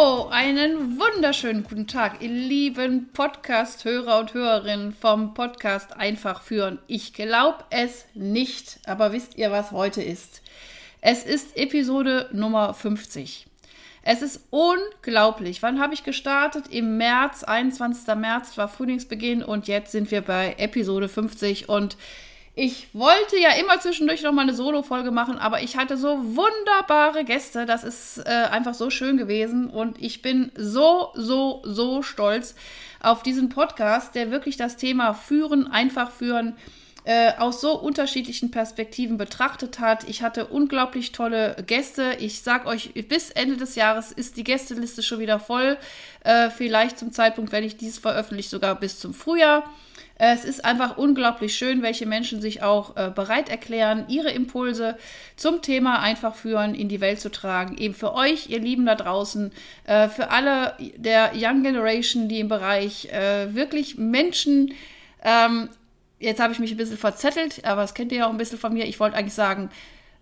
Einen wunderschönen guten Tag, ihr lieben Podcast-Hörer und Hörerinnen vom Podcast Einfach führen. Ich glaube es nicht, aber wisst ihr, was heute ist? Es ist Episode Nummer 50. Es ist unglaublich. Wann habe ich gestartet? Im März, 21. März war Frühlingsbeginn und jetzt sind wir bei Episode 50 und ich wollte ja immer zwischendurch noch mal eine Solo-Folge machen, aber ich hatte so wunderbare Gäste. Das ist äh, einfach so schön gewesen. Und ich bin so, so, so stolz auf diesen Podcast, der wirklich das Thema Führen, einfach führen, äh, aus so unterschiedlichen Perspektiven betrachtet hat. Ich hatte unglaublich tolle Gäste. Ich sag euch, bis Ende des Jahres ist die Gästeliste schon wieder voll. Äh, vielleicht zum Zeitpunkt, wenn ich dies veröffentliche, sogar bis zum Frühjahr. Es ist einfach unglaublich schön, welche Menschen sich auch äh, bereit erklären, ihre Impulse zum Thema einfach führen in die Welt zu tragen. Eben für euch, ihr Lieben da draußen, äh, für alle der Young Generation, die im Bereich äh, wirklich Menschen ähm, jetzt habe ich mich ein bisschen verzettelt, aber das kennt ihr ja auch ein bisschen von mir. Ich wollte eigentlich sagen,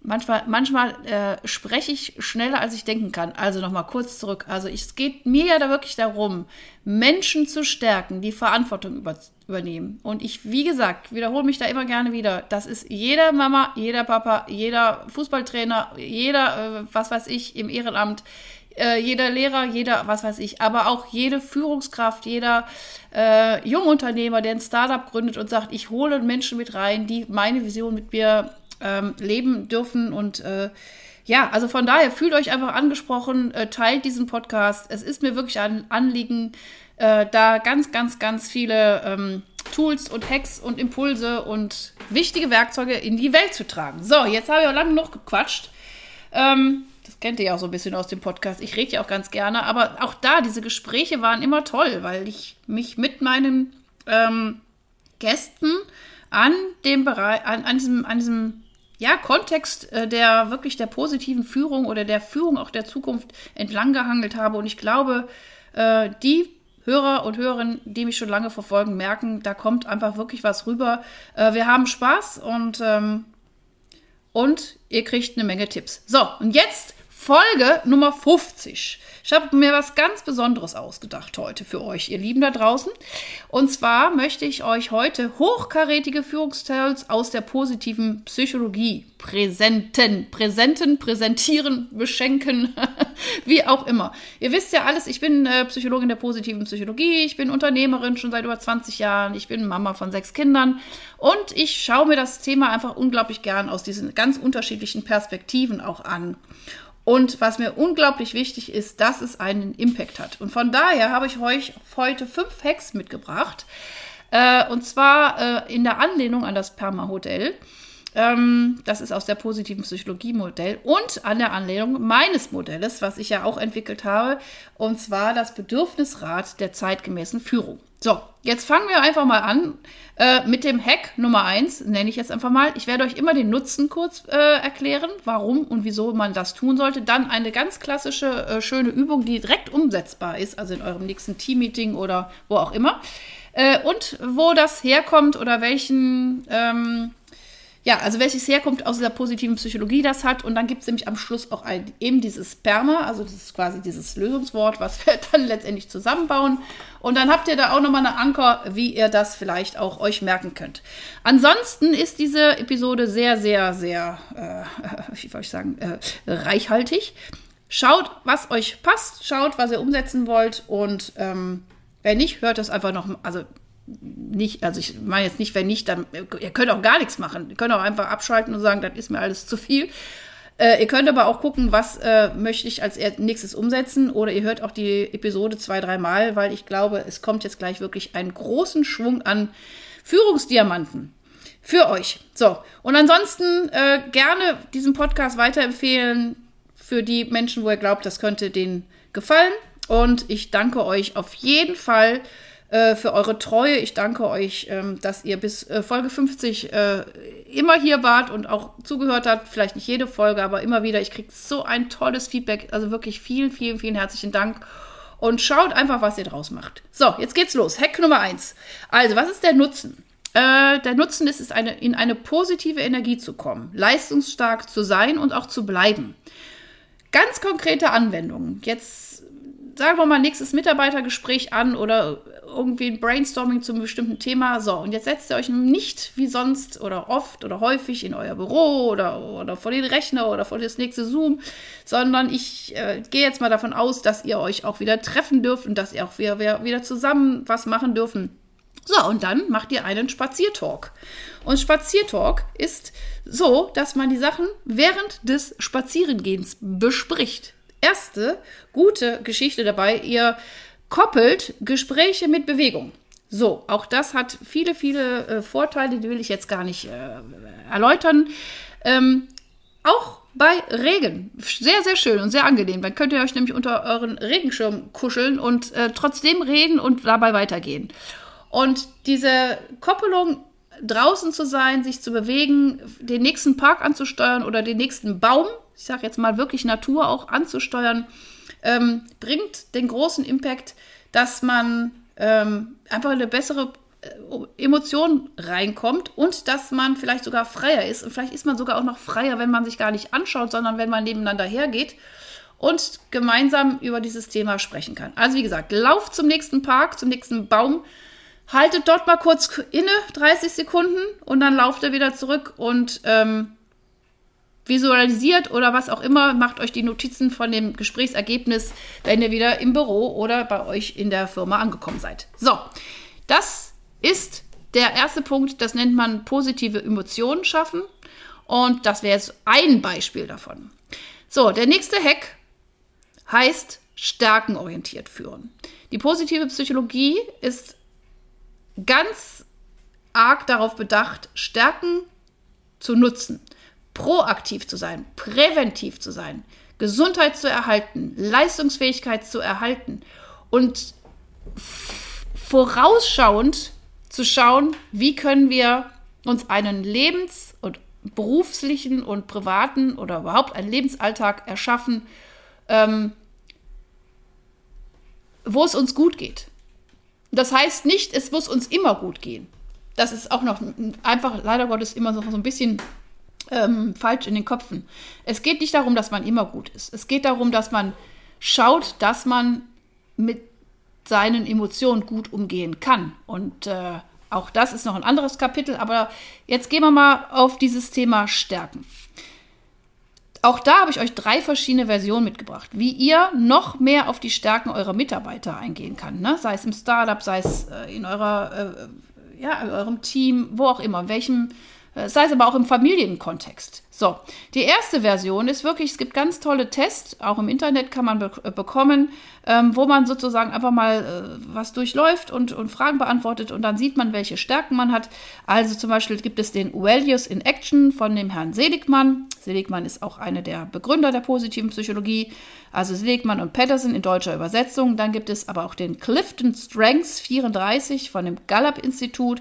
manchmal, manchmal äh, spreche ich schneller, als ich denken kann. Also nochmal kurz zurück. Also es geht mir ja da wirklich darum, Menschen zu stärken, die Verantwortung über, übernehmen. Und ich, wie gesagt, wiederhole mich da immer gerne wieder. Das ist jeder Mama, jeder Papa, jeder Fußballtrainer, jeder, äh, was weiß ich, im Ehrenamt, äh, jeder Lehrer, jeder, was weiß ich, aber auch jede Führungskraft, jeder äh, Jungunternehmer, der ein Startup gründet und sagt, ich hole Menschen mit rein, die meine Vision mit mir ähm, leben dürfen und äh, ja, also von daher fühlt euch einfach angesprochen, äh, teilt diesen Podcast. Es ist mir wirklich ein Anliegen, äh, da ganz, ganz, ganz viele ähm, Tools und Hacks und Impulse und wichtige Werkzeuge in die Welt zu tragen. So, jetzt habe ich auch lange noch gequatscht. Ähm, das kennt ihr ja auch so ein bisschen aus dem Podcast. Ich rede ja auch ganz gerne, aber auch da, diese Gespräche waren immer toll, weil ich mich mit meinen ähm, Gästen an dem Bereich, an, an diesem, an diesem ja, Kontext äh, der wirklich der positiven Führung oder der Führung auch der Zukunft entlang gehangelt habe. Und ich glaube, äh, die Hörer und Hörerinnen, die mich schon lange verfolgen, merken, da kommt einfach wirklich was rüber. Äh, wir haben Spaß und, ähm, und ihr kriegt eine Menge Tipps. So, und jetzt Folge Nummer 50. Ich habe mir was ganz Besonderes ausgedacht heute für euch, ihr Lieben da draußen. Und zwar möchte ich euch heute hochkarätige Führungsteils aus der positiven Psychologie präsenten, präsenten, präsentieren, beschenken, wie auch immer. Ihr wisst ja alles, ich bin äh, Psychologin der positiven Psychologie, ich bin Unternehmerin schon seit über 20 Jahren, ich bin Mama von sechs Kindern und ich schaue mir das Thema einfach unglaublich gern aus diesen ganz unterschiedlichen Perspektiven auch an. Und was mir unglaublich wichtig ist, dass es einen Impact hat. Und von daher habe ich euch heute fünf Hacks mitgebracht. Äh, und zwar äh, in der Anlehnung an das Perma-Hotel. Ähm, das ist aus der positiven Psychologie-Modell und an der Anlehnung meines Modells, was ich ja auch entwickelt habe, und zwar das Bedürfnisrat der zeitgemäßen Führung. So, jetzt fangen wir einfach mal an äh, mit dem Hack Nummer 1, nenne ich jetzt einfach mal. Ich werde euch immer den Nutzen kurz äh, erklären, warum und wieso man das tun sollte. Dann eine ganz klassische, äh, schöne Übung, die direkt umsetzbar ist, also in eurem nächsten Teammeeting oder wo auch immer. Äh, und wo das herkommt oder welchen ähm, ja, also welches herkommt aus dieser positiven Psychologie das hat. Und dann gibt es nämlich am Schluss auch ein, eben dieses Sperma, also das ist quasi dieses Lösungswort, was wir dann letztendlich zusammenbauen. Und dann habt ihr da auch nochmal eine Anker, wie ihr das vielleicht auch euch merken könnt. Ansonsten ist diese Episode sehr, sehr, sehr, äh, wie soll ich sagen, äh, reichhaltig. Schaut, was euch passt, schaut, was ihr umsetzen wollt und ähm, wenn nicht, hört es einfach noch, also nicht, also ich meine jetzt nicht, wenn nicht, dann, ihr könnt auch gar nichts machen. Ihr könnt auch einfach abschalten und sagen, das ist mir alles zu viel. Äh, ihr könnt aber auch gucken, was äh, möchte ich als nächstes umsetzen. Oder ihr hört auch die Episode zwei, dreimal, weil ich glaube, es kommt jetzt gleich wirklich einen großen Schwung an Führungsdiamanten für euch. So, und ansonsten äh, gerne diesen Podcast weiterempfehlen für die Menschen, wo ihr glaubt, das könnte denen gefallen. Und ich danke euch auf jeden Fall äh, für eure Treue. Ich danke euch, ähm, dass ihr bis äh, Folge 50 äh, immer hier wart und auch zugehört habt. Vielleicht nicht jede Folge, aber immer wieder. Ich kriege so ein tolles Feedback. Also wirklich vielen, vielen, vielen herzlichen Dank. Und schaut einfach, was ihr draus macht. So, jetzt geht's los. Hack Nummer 1. Also, was ist der Nutzen? Äh, der Nutzen ist es, eine, in eine positive Energie zu kommen, leistungsstark zu sein und auch zu bleiben. Ganz konkrete Anwendungen. Jetzt sagen wir mal nächstes Mitarbeitergespräch an oder irgendwie ein Brainstorming zu einem bestimmten Thema. So, und jetzt setzt ihr euch nicht wie sonst oder oft oder häufig in euer Büro oder, oder vor den Rechner oder vor das nächste Zoom, sondern ich äh, gehe jetzt mal davon aus, dass ihr euch auch wieder treffen dürft und dass ihr auch wieder, wieder zusammen was machen dürfen. So, und dann macht ihr einen Spaziertalk. Und Spaziertalk ist so, dass man die Sachen während des Spazierengehens bespricht. Erste gute Geschichte dabei, ihr koppelt Gespräche mit Bewegung. So, auch das hat viele, viele äh, Vorteile, die will ich jetzt gar nicht äh, erläutern. Ähm, auch bei Regen. Sehr, sehr schön und sehr angenehm. Dann könnt ihr euch nämlich unter euren Regenschirm kuscheln und äh, trotzdem reden und dabei weitergehen. Und diese Koppelung, draußen zu sein, sich zu bewegen, den nächsten Park anzusteuern oder den nächsten Baum, ich sage jetzt mal wirklich Natur auch anzusteuern, ähm, bringt den großen Impact, dass man ähm, einfach eine bessere äh, Emotion reinkommt und dass man vielleicht sogar freier ist. Und vielleicht ist man sogar auch noch freier, wenn man sich gar nicht anschaut, sondern wenn man nebeneinander hergeht und gemeinsam über dieses Thema sprechen kann. Also wie gesagt, lauf zum nächsten Park, zum nächsten Baum, haltet dort mal kurz inne, 30 Sekunden, und dann lauft ihr wieder zurück und ähm, visualisiert oder was auch immer, macht euch die Notizen von dem Gesprächsergebnis, wenn ihr wieder im Büro oder bei euch in der Firma angekommen seid. So, das ist der erste Punkt, das nennt man positive Emotionen schaffen. Und das wäre jetzt ein Beispiel davon. So, der nächste Hack heißt stärkenorientiert führen. Die positive Psychologie ist ganz arg darauf bedacht, Stärken zu nutzen proaktiv zu sein, präventiv zu sein, Gesundheit zu erhalten, Leistungsfähigkeit zu erhalten und vorausschauend zu schauen, wie können wir uns einen Lebens- und beruflichen und privaten oder überhaupt einen Lebensalltag erschaffen, ähm, wo es uns gut geht. Das heißt nicht, es muss uns immer gut gehen. Das ist auch noch einfach leider Gottes immer so, so ein bisschen ähm, falsch in den Köpfen. Es geht nicht darum, dass man immer gut ist. Es geht darum, dass man schaut, dass man mit seinen Emotionen gut umgehen kann. Und äh, auch das ist noch ein anderes Kapitel. Aber jetzt gehen wir mal auf dieses Thema Stärken. Auch da habe ich euch drei verschiedene Versionen mitgebracht, wie ihr noch mehr auf die Stärken eurer Mitarbeiter eingehen kann. Ne? Sei es im Startup, sei es äh, in eurer, äh, ja, eurem Team, wo auch immer, in welchem sei es aber auch im Familienkontext. So, die erste Version ist wirklich, es gibt ganz tolle Tests, auch im Internet kann man be äh, bekommen, ähm, wo man sozusagen einfach mal äh, was durchläuft und, und Fragen beantwortet und dann sieht man, welche Stärken man hat. Also zum Beispiel gibt es den Values in Action von dem Herrn Seligmann. Seligmann ist auch einer der Begründer der positiven Psychologie. Also Seligmann und Patterson in deutscher Übersetzung. Dann gibt es aber auch den Clifton Strengths 34 von dem Gallup-Institut.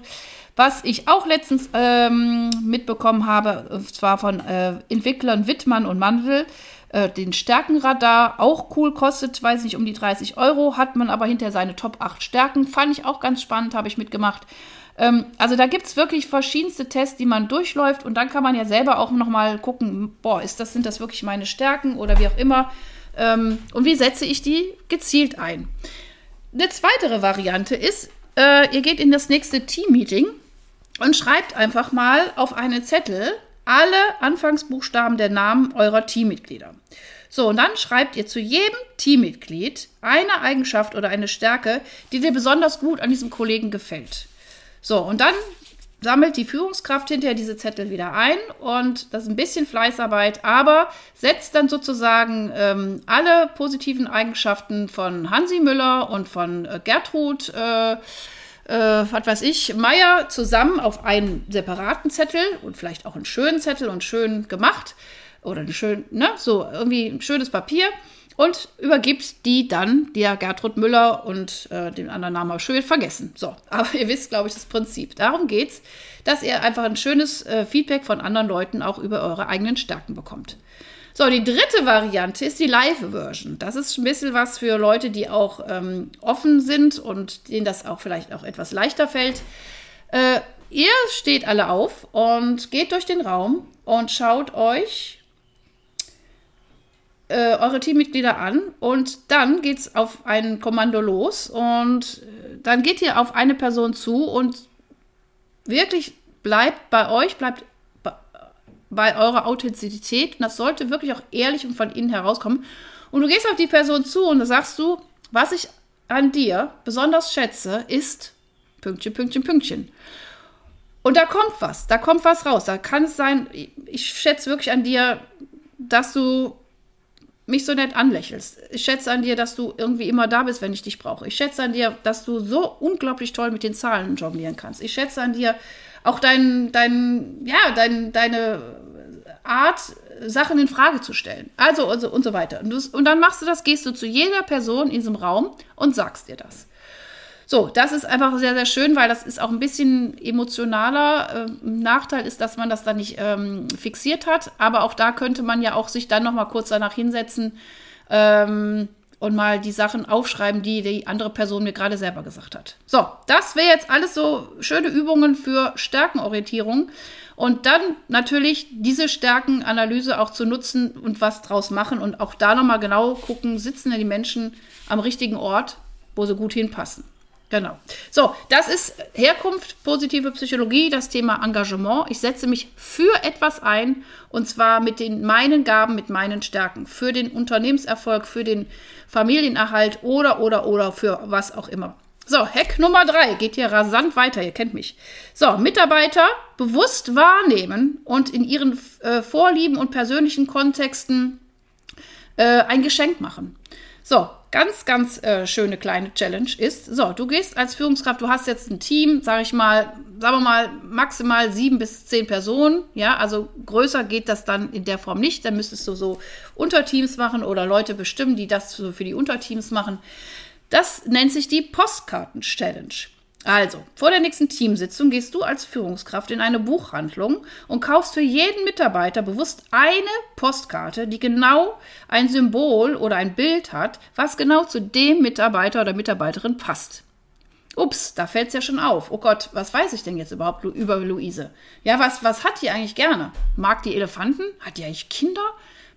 Was ich auch letztens ähm, mitbekommen habe, und zwar von äh, Entwicklern Wittmann und Mandel, äh, den Stärkenradar, auch cool, kostet, weiß nicht, um die 30 Euro, hat man aber hinter seine Top 8 Stärken. Fand ich auch ganz spannend, habe ich mitgemacht. Ähm, also da gibt es wirklich verschiedenste Tests, die man durchläuft und dann kann man ja selber auch nochmal gucken, boah, ist das, sind das wirklich meine Stärken oder wie auch immer. Ähm, und wie setze ich die gezielt ein? Eine zweite Variante ist, äh, ihr geht in das nächste Team-Meeting und schreibt einfach mal auf einen Zettel alle Anfangsbuchstaben der Namen eurer Teammitglieder. So, und dann schreibt ihr zu jedem Teammitglied eine Eigenschaft oder eine Stärke, die dir besonders gut an diesem Kollegen gefällt. So, und dann sammelt die Führungskraft hinterher diese Zettel wieder ein und das ist ein bisschen Fleißarbeit, aber setzt dann sozusagen ähm, alle positiven Eigenschaften von Hansi Müller und von äh, Gertrud, äh, äh, was weiß ich, Meier zusammen auf einen separaten Zettel und vielleicht auch einen schönen Zettel und schön gemacht oder ein schön, ne, so irgendwie ein schönes Papier und übergibt die dann der Gertrud Müller und äh, den anderen Namen schon wieder vergessen. So, aber ihr wisst, glaube ich, das Prinzip. Darum geht es, dass ihr einfach ein schönes äh, Feedback von anderen Leuten auch über eure eigenen Stärken bekommt. So, die dritte Variante ist die Live-Version. Das ist ein bisschen was für Leute, die auch ähm, offen sind und denen das auch vielleicht auch etwas leichter fällt. Äh, ihr steht alle auf und geht durch den Raum und schaut euch äh, eure Teammitglieder an und dann geht es auf ein Kommando los und äh, dann geht ihr auf eine Person zu und wirklich bleibt bei euch, bleibt bei eurer Authentizität und das sollte wirklich auch ehrlich und von innen herauskommen. Und du gehst auf die Person zu und sagst du, was ich an dir besonders schätze, ist Pünktchen, Pünktchen, Pünktchen. Und da kommt was, da kommt was raus. Da kann es sein, ich schätze wirklich an dir, dass du mich so nett anlächelst. Ich schätze an dir, dass du irgendwie immer da bist, wenn ich dich brauche. Ich schätze an dir, dass du so unglaublich toll mit den Zahlen jonglieren kannst. Ich schätze an dir auch dein, dein, ja, dein, deine Art, Sachen in Frage zu stellen. Also, also und so weiter. Und, und dann machst du das, gehst du zu jeder Person in diesem Raum und sagst dir das. So, das ist einfach sehr, sehr schön, weil das ist auch ein bisschen emotionaler. Ähm, Nachteil ist, dass man das dann nicht ähm, fixiert hat. Aber auch da könnte man ja auch sich dann noch mal kurz danach hinsetzen ähm, und mal die Sachen aufschreiben, die die andere Person mir gerade selber gesagt hat. So, das wäre jetzt alles so schöne Übungen für Stärkenorientierung. Und dann natürlich diese Stärkenanalyse auch zu nutzen und was draus machen und auch da nochmal genau gucken, sitzen denn die Menschen am richtigen Ort, wo sie gut hinpassen. Genau. So, das ist Herkunft, positive Psychologie, das Thema Engagement. Ich setze mich für etwas ein und zwar mit den meinen Gaben, mit meinen Stärken, für den Unternehmenserfolg, für den Familienerhalt oder oder oder für was auch immer. So, Hack Nummer drei geht hier rasant weiter, ihr kennt mich. So, Mitarbeiter bewusst wahrnehmen und in ihren äh, Vorlieben und persönlichen Kontexten äh, ein Geschenk machen. So, ganz, ganz äh, schöne kleine Challenge ist, so, du gehst als Führungskraft, du hast jetzt ein Team, sage ich mal, sagen wir mal, maximal sieben bis zehn Personen, ja, also größer geht das dann in der Form nicht, dann müsstest du so Unterteams machen oder Leute bestimmen, die das so für die Unterteams machen. Das nennt sich die Postkarten-Challenge. Also, vor der nächsten Teamsitzung gehst du als Führungskraft in eine Buchhandlung und kaufst für jeden Mitarbeiter bewusst eine Postkarte, die genau ein Symbol oder ein Bild hat, was genau zu dem Mitarbeiter oder Mitarbeiterin passt. Ups, da fällt es ja schon auf. Oh Gott, was weiß ich denn jetzt überhaupt über Luise? Ja, was, was hat die eigentlich gerne? Mag die Elefanten? Hat die eigentlich Kinder?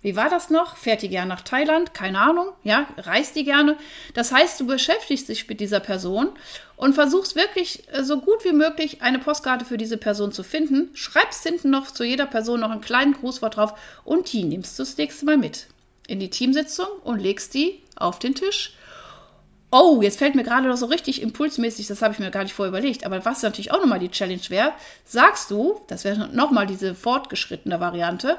Wie war das noch? Fährt die gerne nach Thailand? Keine Ahnung. Ja, reist die gerne? Das heißt, du beschäftigst dich mit dieser Person und versuchst wirklich äh, so gut wie möglich eine Postkarte für diese Person zu finden. Schreibst hinten noch zu jeder Person noch einen kleinen Grußwort drauf und die nimmst du das nächste Mal mit in die Teamsitzung und legst die auf den Tisch. Oh, jetzt fällt mir gerade noch so richtig impulsmäßig, das habe ich mir gar nicht vorher überlegt, aber was natürlich auch nochmal die Challenge wäre, sagst du, das wäre nochmal diese fortgeschrittene Variante,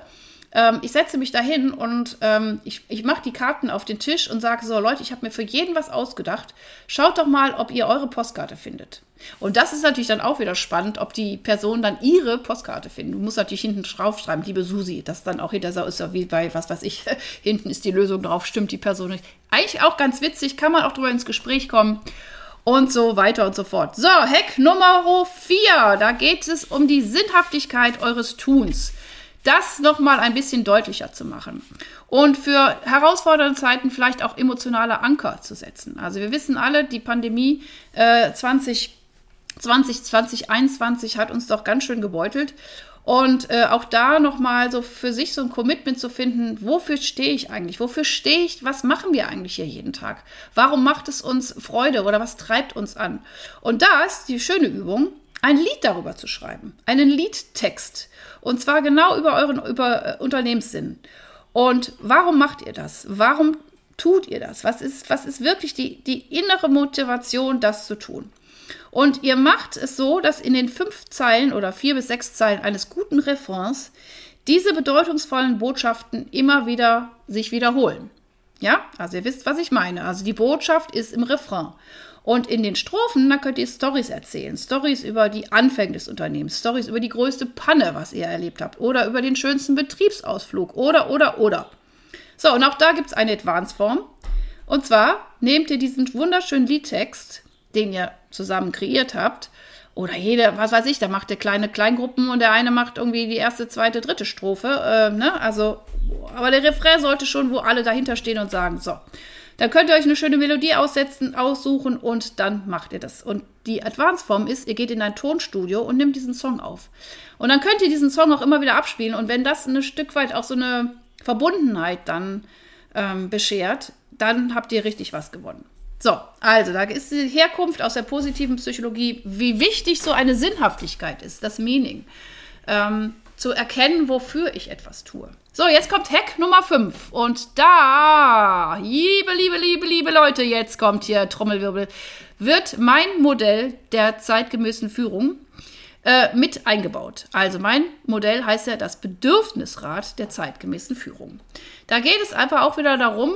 ähm, ich setze mich dahin und ähm, ich, ich mache die Karten auf den Tisch und sage so, Leute, ich habe mir für jeden was ausgedacht. Schaut doch mal, ob ihr eure Postkarte findet. Und das ist natürlich dann auch wieder spannend, ob die Person dann ihre Postkarte findet. Du musst natürlich hinten draufschreiben, liebe Susi, das dann auch hinter ist ja wie bei, was weiß ich, hinten ist die Lösung drauf, stimmt die Person nicht. Eigentlich auch ganz witzig, kann man auch drüber ins Gespräch kommen und so weiter und so fort. So, Hack Nummer 4, da geht es um die Sinnhaftigkeit eures Tuns das nochmal ein bisschen deutlicher zu machen und für herausfordernde Zeiten vielleicht auch emotionale Anker zu setzen. Also wir wissen alle, die Pandemie äh, 2020, 2021 hat uns doch ganz schön gebeutelt. Und äh, auch da nochmal so für sich so ein Commitment zu finden, wofür stehe ich eigentlich? Wofür stehe ich? Was machen wir eigentlich hier jeden Tag? Warum macht es uns Freude oder was treibt uns an? Und da ist die schöne Übung, ein Lied darüber zu schreiben, einen Liedtext. Und zwar genau über euren über äh, Unternehmenssinn. Und warum macht ihr das? Warum tut ihr das? Was ist, was ist wirklich die, die innere Motivation, das zu tun? Und ihr macht es so, dass in den fünf Zeilen oder vier bis sechs Zeilen eines guten Refrains diese bedeutungsvollen Botschaften immer wieder sich wiederholen. Ja, also ihr wisst, was ich meine. Also die Botschaft ist im Refrain. Und in den Strophen, da könnt ihr Stories erzählen. Stories über die Anfänge des Unternehmens, Stories über die größte Panne, was ihr erlebt habt, oder über den schönsten Betriebsausflug, oder, oder, oder. So, und auch da gibt es eine Advanced-Form. Und zwar nehmt ihr diesen wunderschönen Liedtext, den ihr zusammen kreiert habt, oder jeder, was weiß ich, da macht der kleine Kleingruppen und der eine macht irgendwie die erste, zweite, dritte Strophe. Äh, ne? Also, aber der Refrain sollte schon, wo alle dahinter stehen und sagen, so. Dann könnt ihr euch eine schöne Melodie aussetzen, aussuchen und dann macht ihr das. Und die Advanced-Form ist, ihr geht in ein Tonstudio und nehmt diesen Song auf. Und dann könnt ihr diesen Song auch immer wieder abspielen. Und wenn das ein Stück weit auch so eine Verbundenheit dann ähm, beschert, dann habt ihr richtig was gewonnen. So, also da ist die Herkunft aus der positiven Psychologie, wie wichtig so eine Sinnhaftigkeit ist, das Meaning. Ähm, zu erkennen, wofür ich etwas tue. So, jetzt kommt Hack Nummer 5. Und da, liebe, liebe, liebe, liebe Leute, jetzt kommt hier Trommelwirbel, wird mein Modell der zeitgemäßen Führung äh, mit eingebaut. Also mein Modell heißt ja das Bedürfnisrat der zeitgemäßen Führung. Da geht es einfach auch wieder darum,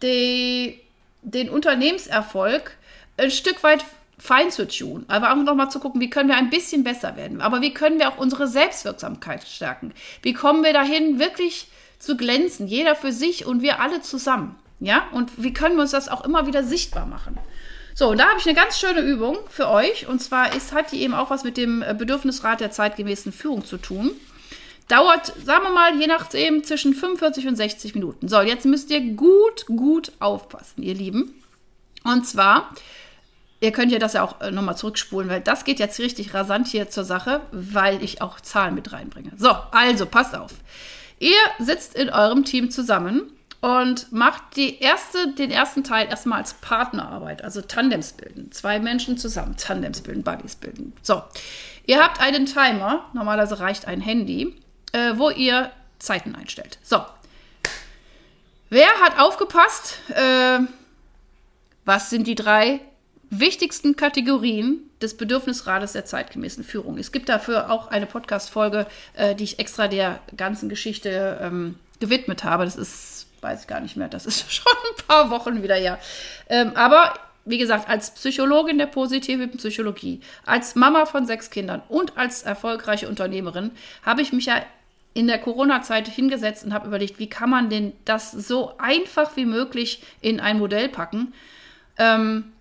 die den Unternehmenserfolg ein Stück weit fein zu tun, aber auch nochmal zu gucken, wie können wir ein bisschen besser werden, aber wie können wir auch unsere Selbstwirksamkeit stärken? Wie kommen wir dahin, wirklich zu glänzen, jeder für sich und wir alle zusammen? Ja, und wie können wir uns das auch immer wieder sichtbar machen? So, und da habe ich eine ganz schöne Übung für euch. Und zwar ist, hat die eben auch was mit dem äh, Bedürfnisrat der zeitgemäßen Führung zu tun. Dauert, sagen wir mal, je nachdem zwischen 45 und 60 Minuten. So, jetzt müsst ihr gut, gut aufpassen, ihr Lieben. Und zwar, ihr könnt ja das ja auch äh, nochmal zurückspulen, weil das geht jetzt richtig rasant hier zur Sache, weil ich auch Zahlen mit reinbringe. So, also passt auf. Ihr sitzt in eurem Team zusammen und macht die erste, den ersten Teil erstmal als Partnerarbeit, also Tandems bilden. Zwei Menschen zusammen, Tandems bilden, Buddies bilden. So, ihr habt einen Timer, normalerweise reicht ein Handy äh, wo ihr Zeiten einstellt. So. Wer hat aufgepasst? Äh, was sind die drei wichtigsten Kategorien des Bedürfnisrades der zeitgemäßen Führung? Es gibt dafür auch eine Podcast-Folge, äh, die ich extra der ganzen Geschichte ähm, gewidmet habe. Das ist, weiß ich gar nicht mehr, das ist schon ein paar Wochen wieder her. Ähm, aber wie gesagt, als Psychologin der positiven Psychologie, als Mama von sechs Kindern und als erfolgreiche Unternehmerin habe ich mich ja in der Corona-Zeit hingesetzt und habe überlegt, wie kann man denn das so einfach wie möglich in ein Modell packen, ähm,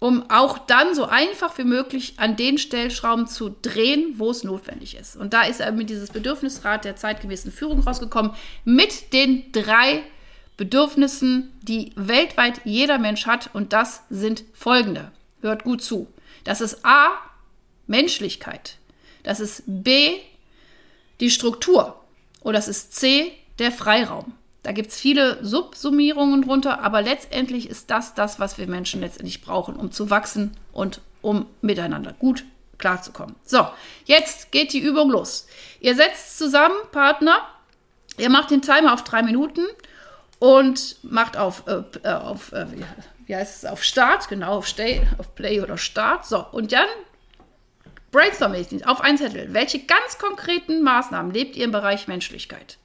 um auch dann so einfach wie möglich an den Stellschrauben zu drehen, wo es notwendig ist. Und da ist er mit dieses Bedürfnisrat der zeitgemäßen Führung rausgekommen, mit den drei Bedürfnissen, die weltweit jeder Mensch hat. Und das sind folgende. Hört gut zu. Das ist A, Menschlichkeit. Das ist B, die Struktur. Oder es ist C, der Freiraum. Da gibt es viele Subsummierungen drunter, aber letztendlich ist das das, was wir Menschen letztendlich brauchen, um zu wachsen und um miteinander gut klarzukommen. So, jetzt geht die Übung los. Ihr setzt zusammen, Partner, ihr macht den Timer auf drei Minuten und macht auf, äh, äh auf äh, wie heißt es, auf Start, genau, auf, Stay, auf Play oder Start. So, und dann Brainstorming auf einen Zettel. Welche ganz konkreten Maßnahmen lebt ihr im Bereich Menschlichkeit?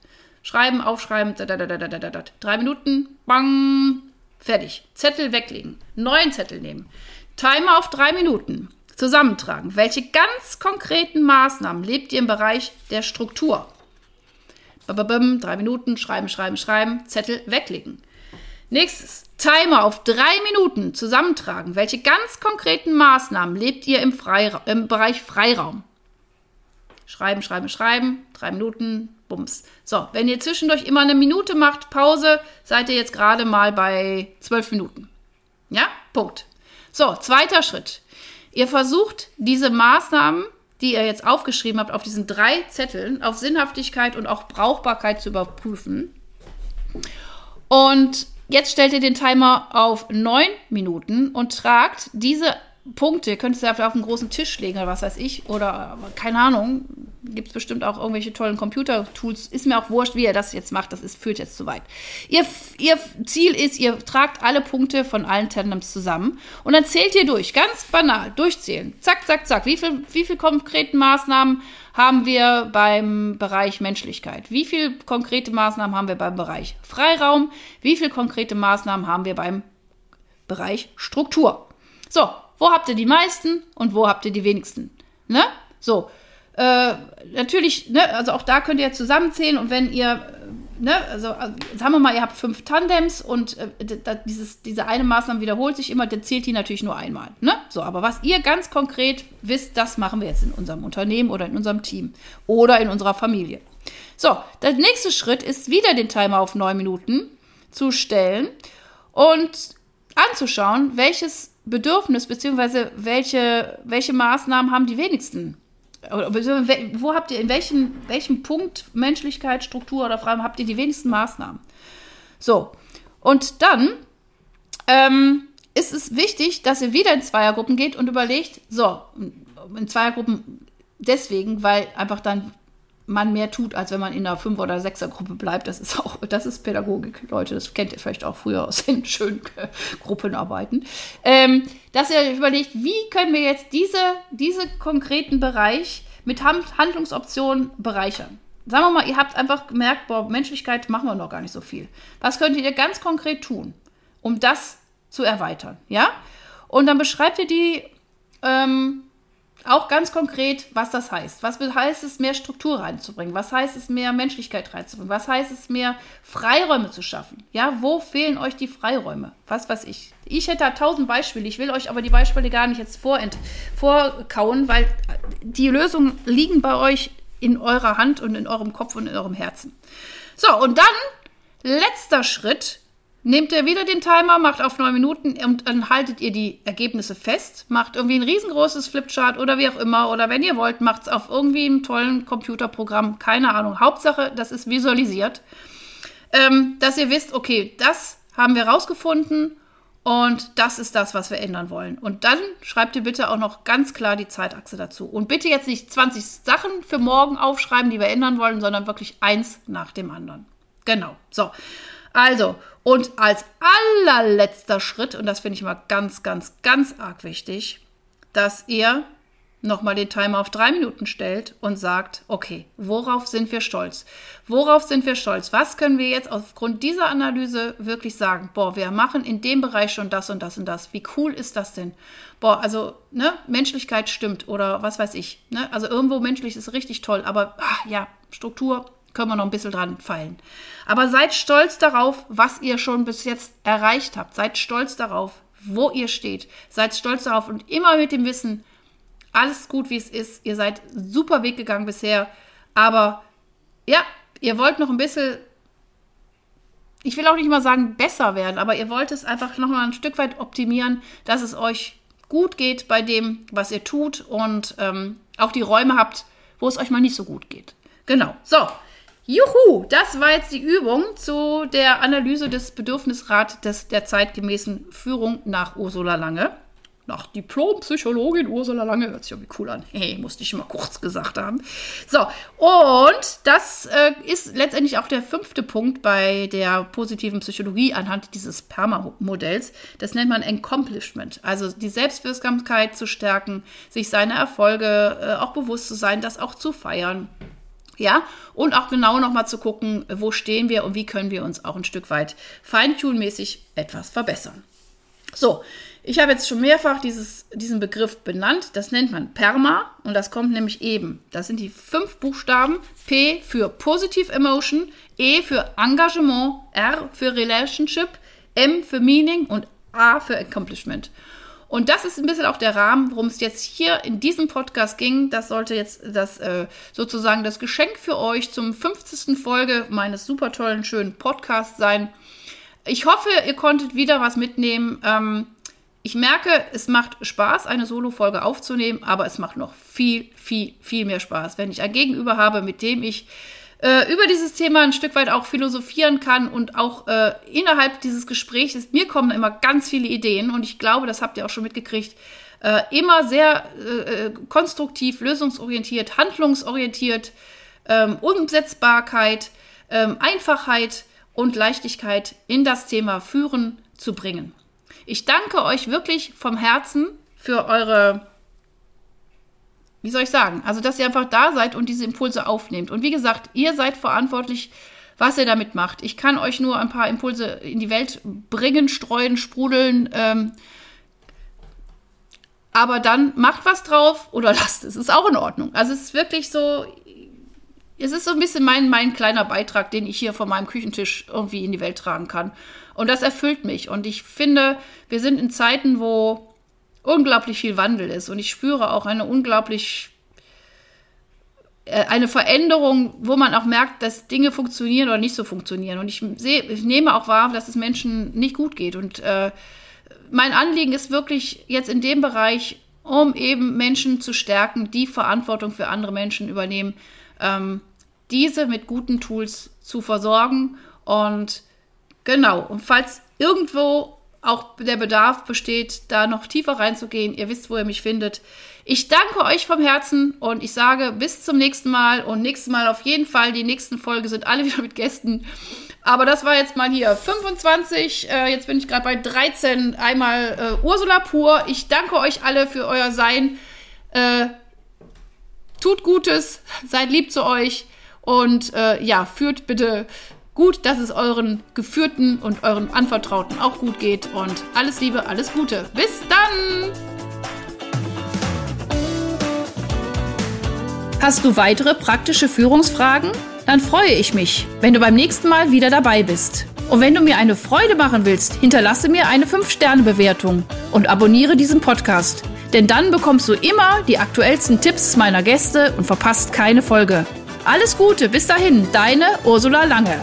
Schreiben, aufschreiben, drei Minuten, bang, fertig. Zettel weglegen, neuen Zettel nehmen. Timer auf drei Minuten. Zusammentragen. Welche ganz konkreten Maßnahmen lebt ihr im Bereich der Struktur? Drei Minuten, schreiben, schreiben, schreiben, Zettel weglegen. Nächstes, Timer auf drei Minuten zusammentragen. Welche ganz konkreten Maßnahmen lebt ihr im, Freira im Bereich Freiraum? Schreiben, schreiben, schreiben. Drei Minuten, bums. So, wenn ihr zwischendurch immer eine Minute macht, Pause, seid ihr jetzt gerade mal bei zwölf Minuten. Ja, Punkt. So, zweiter Schritt. Ihr versucht diese Maßnahmen, die ihr jetzt aufgeschrieben habt, auf diesen drei Zetteln, auf Sinnhaftigkeit und auch Brauchbarkeit zu überprüfen. Und Jetzt stellt ihr den Timer auf 9 Minuten und tragt diese Punkte, ihr könnt es ja auf einen großen Tisch legen oder was weiß ich, oder keine Ahnung, gibt es bestimmt auch irgendwelche tollen Computer-Tools. Ist mir auch wurscht, wie ihr das jetzt macht, das ist, führt jetzt zu weit. Ihr, ihr Ziel ist, ihr tragt alle Punkte von allen Tandems zusammen und dann zählt ihr durch, ganz banal, durchzählen. Zack, zack, zack. Wie viele wie viel konkreten Maßnahmen haben wir beim Bereich Menschlichkeit? Wie viele konkrete Maßnahmen haben wir beim Bereich Freiraum? Wie viele konkrete Maßnahmen haben wir beim Bereich Struktur? So, wo habt ihr die meisten und wo habt ihr die wenigsten? Ne? So. Äh, natürlich, ne, also auch da könnt ihr zusammenzählen und wenn ihr, ne, also sagen wir mal, ihr habt fünf Tandems und äh, dieses, diese eine Maßnahme wiederholt sich immer, dann zählt die natürlich nur einmal. Ne? So, aber was ihr ganz konkret wisst, das machen wir jetzt in unserem Unternehmen oder in unserem Team oder in unserer Familie. So, der nächste Schritt ist wieder den Timer auf neun Minuten zu stellen und anzuschauen, welches Bedürfnis bzw. welche, welche Maßnahmen haben die wenigsten? Oder, wo habt ihr, in welchem, welchem Punkt Menschlichkeit, Struktur oder Freiheit habt ihr die wenigsten Maßnahmen? So, und dann ähm, ist es wichtig, dass ihr wieder in Zweiergruppen geht und überlegt, so, in Zweiergruppen deswegen, weil einfach dann man mehr tut, als wenn man in einer Fünfer- oder Sechser-Gruppe bleibt. Das ist auch, das ist Pädagogik, Leute. Das kennt ihr vielleicht auch früher aus den schönen äh, Gruppenarbeiten. Ähm, dass ihr überlegt, wie können wir jetzt diese, diese konkreten Bereich mit Handlungsoptionen bereichern. Sagen wir mal, ihr habt einfach gemerkt, boah, Menschlichkeit machen wir noch gar nicht so viel. Was könntet ihr ganz konkret tun, um das zu erweitern? Ja? Und dann beschreibt ihr die ähm, auch ganz konkret, was das heißt. Was heißt es, mehr Struktur reinzubringen? Was heißt es, mehr Menschlichkeit reinzubringen? Was heißt es, mehr Freiräume zu schaffen? Ja, wo fehlen euch die Freiräume? Was weiß ich. Ich hätte da tausend Beispiele. Ich will euch aber die Beispiele gar nicht jetzt vorent vorkauen, weil die Lösungen liegen bei euch in eurer Hand und in eurem Kopf und in eurem Herzen. So, und dann letzter Schritt nehmt ihr wieder den Timer, macht auf neun Minuten und dann haltet ihr die Ergebnisse fest, macht irgendwie ein riesengroßes Flipchart oder wie auch immer. Oder wenn ihr wollt, macht es auf irgendwie einem tollen Computerprogramm, keine Ahnung. Hauptsache, das ist visualisiert. Ähm, dass ihr wisst, okay, das haben wir rausgefunden und das ist das, was wir ändern wollen. Und dann schreibt ihr bitte auch noch ganz klar die Zeitachse dazu. Und bitte jetzt nicht 20 Sachen für morgen aufschreiben, die wir ändern wollen, sondern wirklich eins nach dem anderen. Genau. So. Also, und als allerletzter Schritt, und das finde ich mal ganz, ganz, ganz arg wichtig, dass ihr nochmal den Timer auf drei Minuten stellt und sagt, okay, worauf sind wir stolz? Worauf sind wir stolz? Was können wir jetzt aufgrund dieser Analyse wirklich sagen? Boah, wir machen in dem Bereich schon das und das und das. Wie cool ist das denn? Boah, also, ne, Menschlichkeit stimmt oder was weiß ich. Ne? Also irgendwo menschlich ist richtig toll, aber ach, ja, Struktur können wir noch ein bisschen dran feilen. Aber seid stolz darauf, was ihr schon bis jetzt erreicht habt. Seid stolz darauf, wo ihr steht. Seid stolz darauf und immer mit dem Wissen, alles gut, wie es ist. Ihr seid super Weg gegangen bisher. Aber ja, ihr wollt noch ein bisschen, ich will auch nicht mal sagen besser werden, aber ihr wollt es einfach noch mal ein Stück weit optimieren, dass es euch gut geht bei dem, was ihr tut und ähm, auch die Räume habt, wo es euch mal nicht so gut geht. Genau. So, Juhu, das war jetzt die Übung zu der Analyse des Bedürfnisrats des, der zeitgemäßen Führung nach Ursula Lange. Nach Diplompsychologin Ursula Lange, hört sich irgendwie cool an. Hey, musste ich mal kurz gesagt haben. So, und das äh, ist letztendlich auch der fünfte Punkt bei der positiven Psychologie anhand dieses PERMA-Modells. Das nennt man Accomplishment. Also die Selbstwirksamkeit zu stärken, sich seine Erfolge äh, auch bewusst zu sein, das auch zu feiern ja, und auch genau nochmal zu gucken, wo stehen wir und wie können wir uns auch ein Stück weit feintunmäßig etwas verbessern. So, ich habe jetzt schon mehrfach dieses, diesen Begriff benannt. Das nennt man PERMA und das kommt nämlich eben. Das sind die fünf Buchstaben. P für Positive Emotion, E für Engagement, R für Relationship, M für Meaning und A für Accomplishment. Und das ist ein bisschen auch der Rahmen, worum es jetzt hier in diesem Podcast ging. Das sollte jetzt das äh, sozusagen das Geschenk für euch zum 50. Folge meines super tollen, schönen Podcasts sein. Ich hoffe, ihr konntet wieder was mitnehmen. Ähm, ich merke, es macht Spaß, eine Solo-Folge aufzunehmen, aber es macht noch viel, viel, viel mehr Spaß, wenn ich ein Gegenüber habe, mit dem ich äh, über dieses Thema ein Stück weit auch philosophieren kann und auch äh, innerhalb dieses Gesprächs, mir kommen immer ganz viele Ideen und ich glaube, das habt ihr auch schon mitgekriegt, Äh, immer sehr äh, konstruktiv, lösungsorientiert, handlungsorientiert, ähm, Umsetzbarkeit, ähm, Einfachheit und Leichtigkeit in das Thema Führen zu bringen. Ich danke euch wirklich vom Herzen für eure, wie soll ich sagen, also dass ihr einfach da seid und diese Impulse aufnehmt. Und wie gesagt, ihr seid verantwortlich, was ihr damit macht. Ich kann euch nur ein paar Impulse in die Welt bringen, streuen, sprudeln. Ähm, aber dann macht was drauf oder lasst es. Ist auch in Ordnung. Also es ist wirklich so, es ist so ein bisschen mein, mein kleiner Beitrag, den ich hier von meinem Küchentisch irgendwie in die Welt tragen kann. Und das erfüllt mich. Und ich finde, wir sind in Zeiten, wo unglaublich viel Wandel ist. Und ich spüre auch eine unglaublich äh, eine Veränderung, wo man auch merkt, dass Dinge funktionieren oder nicht so funktionieren. Und ich sehe, ich nehme auch wahr, dass es Menschen nicht gut geht. Und äh, mein Anliegen ist wirklich jetzt in dem Bereich, um eben Menschen zu stärken, die Verantwortung für andere Menschen übernehmen, ähm, diese mit guten Tools zu versorgen. Und genau, und falls irgendwo auch der Bedarf besteht, da noch tiefer reinzugehen, ihr wisst, wo ihr mich findet. Ich danke euch vom Herzen und ich sage bis zum nächsten Mal und nächstes Mal auf jeden Fall. Die nächsten Folge sind alle wieder mit Gästen. Aber das war jetzt mal hier 25. Äh, jetzt bin ich gerade bei 13. Einmal äh, Ursula pur. Ich danke euch alle für euer Sein. Äh, tut Gutes, seid lieb zu euch und äh, ja, führt bitte gut, dass es euren Geführten und euren Anvertrauten auch gut geht. Und alles Liebe, alles Gute. Bis dann! Hast du weitere praktische Führungsfragen? Dann freue ich mich, wenn du beim nächsten Mal wieder dabei bist. Und wenn du mir eine Freude machen willst, hinterlasse mir eine 5-Sterne-Bewertung und abonniere diesen Podcast. Denn dann bekommst du immer die aktuellsten Tipps meiner Gäste und verpasst keine Folge. Alles Gute, bis dahin, deine Ursula Lange.